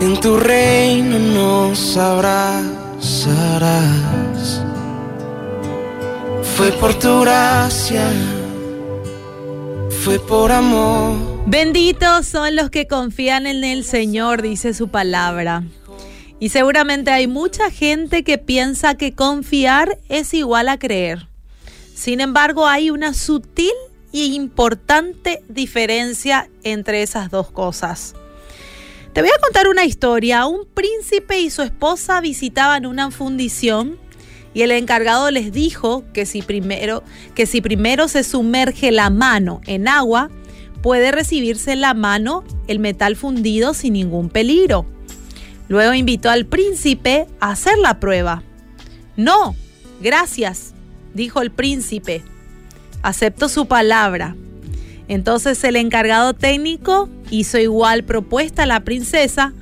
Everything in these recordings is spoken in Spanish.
En tu reino nos abrazarás. Fue por tu gracia, fue por amor. Benditos son los que confían en el Señor, dice su palabra. Y seguramente hay mucha gente que piensa que confiar es igual a creer. Sin embargo, hay una sutil e importante diferencia entre esas dos cosas. Te voy a contar una historia. Un príncipe y su esposa visitaban una fundición y el encargado les dijo que si primero, que si primero se sumerge la mano en agua, puede recibirse en la mano el metal fundido sin ningún peligro. Luego invitó al príncipe a hacer la prueba. No, gracias, dijo el príncipe. Acepto su palabra. Entonces el encargado técnico hizo igual propuesta a la princesa,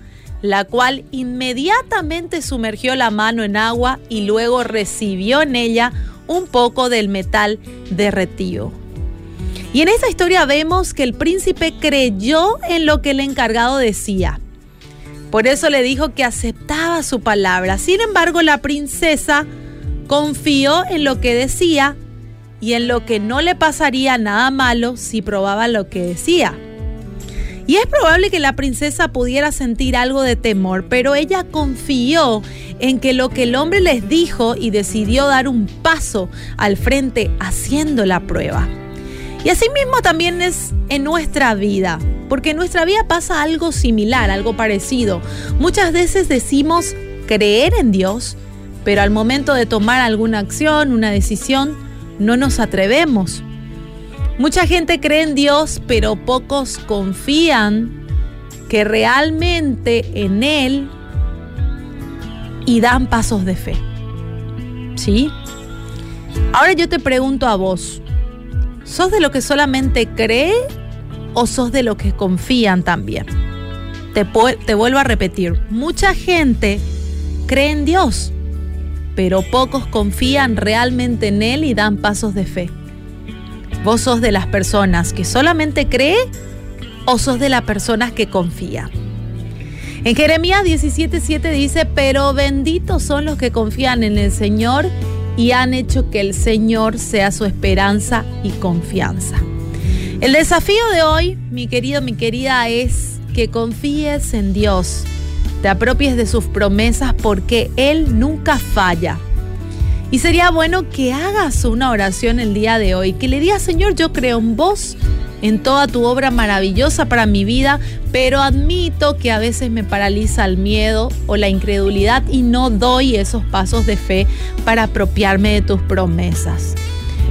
la cual inmediatamente sumergió la mano en agua y luego recibió en ella un poco del metal derretido. Y en esta historia vemos que el príncipe creyó en lo que el encargado decía. Por eso le dijo que aceptaba su palabra. Sin embargo, la princesa confió en lo que decía y en lo que no le pasaría nada malo si probaba lo que decía. Y es probable que la princesa pudiera sentir algo de temor, pero ella confió en que lo que el hombre les dijo y decidió dar un paso al frente haciendo la prueba. Y así mismo también es en nuestra vida, porque en nuestra vida pasa algo similar, algo parecido. Muchas veces decimos creer en Dios, pero al momento de tomar alguna acción, una decisión, no nos atrevemos. Mucha gente cree en Dios, pero pocos confían que realmente en Él y dan pasos de fe. ¿Sí? Ahora yo te pregunto a vos, ¿sos de lo que solamente cree o sos de lo que confían también? Te, te vuelvo a repetir, mucha gente cree en Dios, pero pocos confían realmente en Él y dan pasos de fe. ¿Vos sos de las personas que solamente cree o sos de las personas que confía? En Jeremías 17:7 dice, pero benditos son los que confían en el Señor y han hecho que el Señor sea su esperanza y confianza. El desafío de hoy, mi querido, mi querida, es que confíes en Dios, te apropies de sus promesas porque Él nunca falla. Y sería bueno que hagas una oración el día de hoy, que le digas, Señor, yo creo en vos, en toda tu obra maravillosa para mi vida, pero admito que a veces me paraliza el miedo o la incredulidad y no doy esos pasos de fe para apropiarme de tus promesas.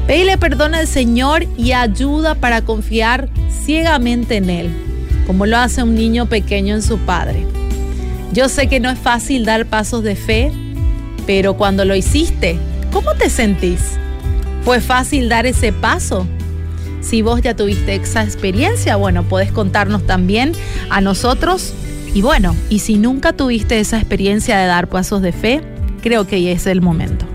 Pedile perdón al Señor y ayuda para confiar ciegamente en Él, como lo hace un niño pequeño en su padre. Yo sé que no es fácil dar pasos de fe, pero cuando lo hiciste, ¿cómo te sentís? ¿Fue fácil dar ese paso? Si vos ya tuviste esa experiencia, bueno, puedes contarnos también a nosotros. Y bueno, y si nunca tuviste esa experiencia de dar pasos de fe, creo que es el momento.